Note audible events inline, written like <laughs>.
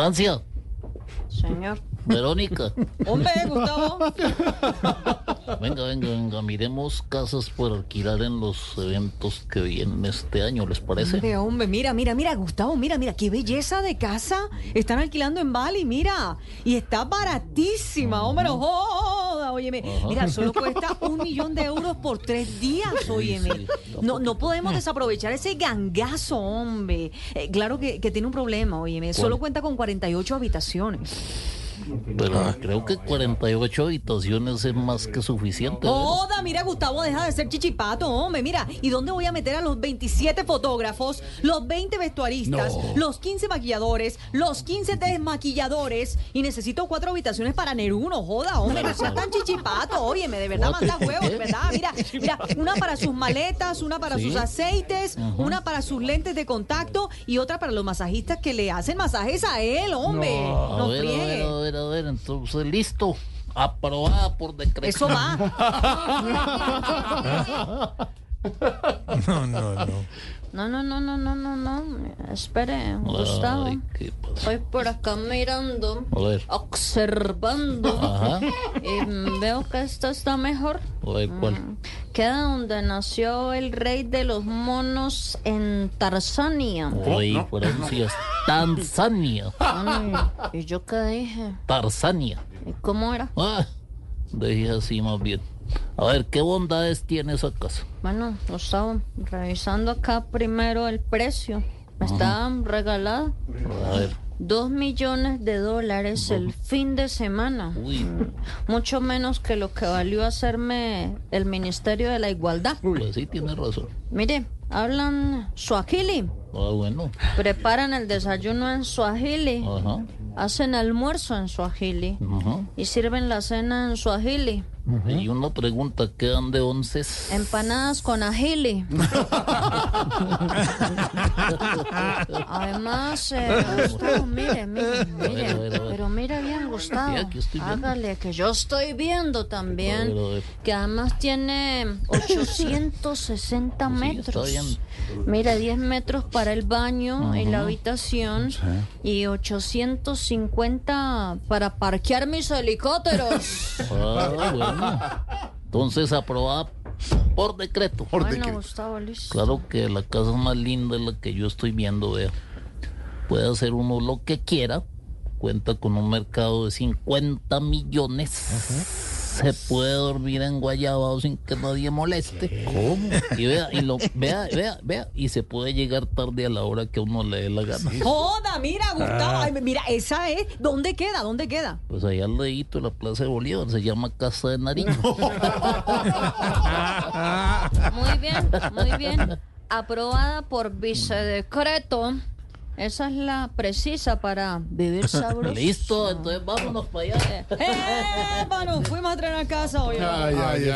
Francia, Señor. Verónica, Hombre, Gustavo. venga, venga, venga, miremos casas por alquilar en los eventos que vienen este año, ¿les parece? Hombre, hombre, mira, mira, mira, Gustavo, mira, mira, qué belleza de casa. Están alquilando en Bali, mira. Y está baratísima, hombre, no joda, óyeme. Ajá. Mira, solo cuesta <laughs> un millón de euros por tres días, óyeme. sí, No, no podemos desaprovechar ese gangazo, hombre. Eh, claro que, que tiene un problema, óyeme. Solo cuenta con 48 habitaciones. Pero creo que 48 habitaciones es más que suficiente. Joda, mira, Gustavo, deja de ser chichipato, hombre. Mira, ¿y dónde voy a meter a los 27 fotógrafos, los 20 vestuaristas, los 15 maquilladores, los 15 desmaquilladores? Y necesito cuatro habitaciones para Neruno, joda, hombre. No seas tan chichipato, óyeme, de verdad manda <laughs> huevos, de verdad. Mira, mira, una para sus maletas, una para Sí. sus aceites, una para sus lentes de contacto y otra para los masajistas que le hacen masajes a él, hombre. No, ver, a ver, a ver, a ver, entonces listo. Aprobada por decreto. Eso va. No, no, no. No, no, no, no, no, no, no. Espere, Gustavo. Ay, por acá mirando, A ver, observando. ajá. Y mm, veo que esto está mejor. A ver, ¿cuál? Queda donde nació el rey de los monos en Tarzania. Ay, Francia, Tanzania, Ay, ¿Y yo qué dije? Tarzania. ¿Y cómo era? Ah, dejé así más bien. A ver, ¿qué bondades tiene esa casa? Bueno, Gustavo, revisando acá primero el precio. Está regalada. A ver, Dos millones de dólares el fin de semana. uy, Mucho menos que lo que valió hacerme el Ministerio de la Igualdad. pues sí, tiene razón. Mire, hablan suajili, Ah, bueno, preparan el desayuno en suajili, ajá, hacen almuerzo en suajili ajá. y sirven la cena en suajili. Y una pregunta, ¿quedan de onces? Empanadas con ajili. <laughs> Además, eh, Gustavo, mire, mire, mire. A ver, a ver, a ver. Pero mire bien, Gustavo. Sí, aquí estoy viendo. Hágale, que yo estoy viendo A también. ver, a ver. Que además tiene 860 Sí, está metros. bien. Mira, 10 metros para el baño y la habitación. Y 850 para parquear mis helicópteros. Ah, bueno. Entonces, aprobada por decreto. Por bueno, decreto. Gustavo, listo. Claro que la casa más linda es la que yo estoy viendo, vea. Puede hacer uno lo que quiera. Cuenta con un mercado de 50 millones. Se puede dormir en Guayabao sin que nadie moleste. ¿Cómo? Y vea, y lo, vea, vea, vea, y se puede llegar tarde a la hora que a uno le dé la gana. Joda, mira, Gustavo. Ay, mira, esa es. ¿Dónde queda? ¿Dónde queda? Pues allá al ladito de la Plaza de Bolívar se llama Casa de Nariño. Muy bien, muy bien. Aprobada por vicedecreto. Esa es la precisa para vivir <laughs> sabroso. Listo, entonces vámonos para allá. <laughs> ¡Eh! Bueno, fuimos a entrenar a casa hoy. Ay, ay, ay.